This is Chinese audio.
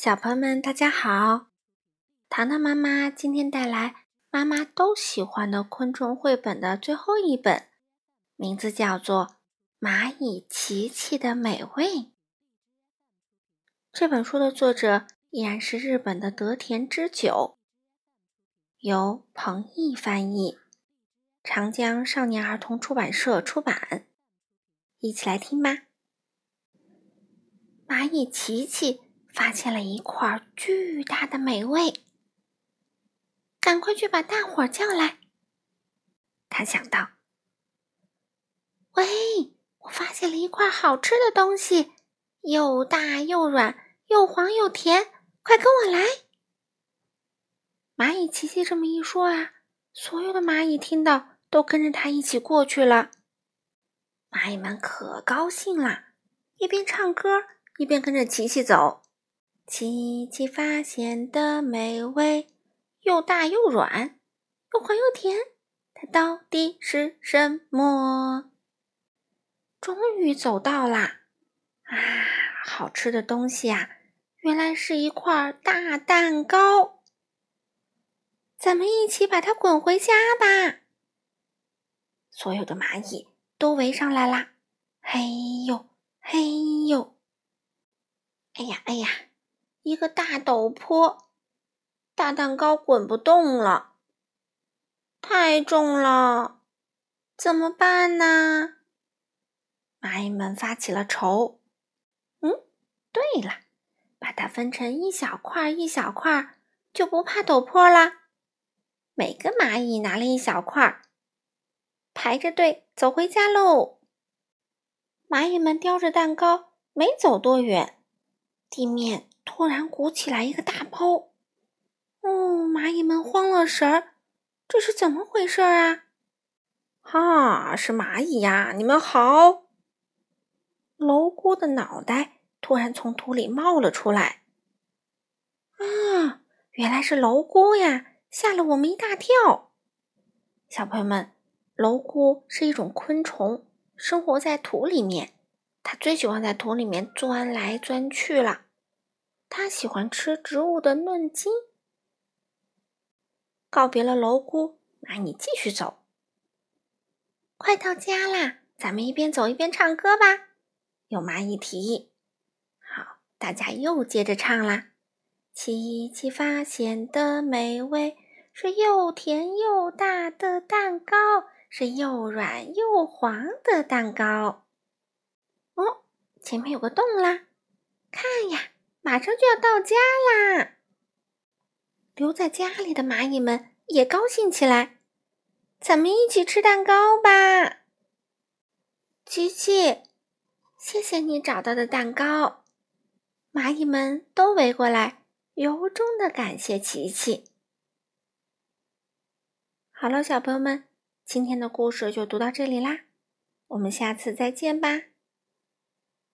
小朋友们，大家好！糖糖妈妈今天带来妈妈都喜欢的昆虫绘本的最后一本，名字叫做《蚂蚁琪琪的美味》。这本书的作者依然是日本的德田之久，由彭毅翻译，长江少年儿童出版社出版。一起来听吧。蚂蚁琪琪发现了一块巨大的美味，赶快去把大伙儿叫来。他想到：“喂，我发现了一块好吃的东西，又大又软，又黄又甜，快跟我来！”蚂蚁琪琪这么一说啊，所有的蚂蚁听到都跟着他一起过去了。蚂蚁们可高兴了，一边唱歌一边跟着琪琪走。琪琪发现的美味，又大又软，又黄又甜，它到底是什么？终于走到啦！啊，好吃的东西啊，原来是一块大蛋糕。咱们一起把它滚回家吧！所有的蚂蚁。都围上来啦！嘿呦，嘿呦！哎呀，哎呀，一个大陡坡，大蛋糕滚不动了，太重了，怎么办呢？蚂蚁们发起了愁。嗯，对了，把它分成一小块一小块，就不怕陡坡啦。每个蚂蚁拿了一小块。排着队走回家喽！蚂蚁们叼着蛋糕，没走多远，地面突然鼓起来一个大包。哦，蚂蚁们慌了神儿，这是怎么回事啊？哈，是蚂蚁呀！你们好！蝼蛄的脑袋突然从土里冒了出来。啊，原来是蝼蛄呀！吓了我们一大跳。小朋友们。蝼蛄是一种昆虫，生活在土里面。它最喜欢在土里面钻来钻去了。它喜欢吃植物的嫩茎。告别了蝼蛄，蚂蚁继续走。快到家啦！咱们一边走一边唱歌吧。有蚂蚁提议。好，大家又接着唱啦。琪琪发现的美味是又甜又大的蛋糕。是又软又黄的蛋糕。哦，前面有个洞啦！看呀，马上就要到家啦！留在家里的蚂蚁们也高兴起来，咱们一起吃蛋糕吧！琪琪，谢谢你找到的蛋糕。蚂蚁们都围过来，由衷的感谢琪琪。好了，小朋友们。今天的故事就读到这里啦，我们下次再见吧。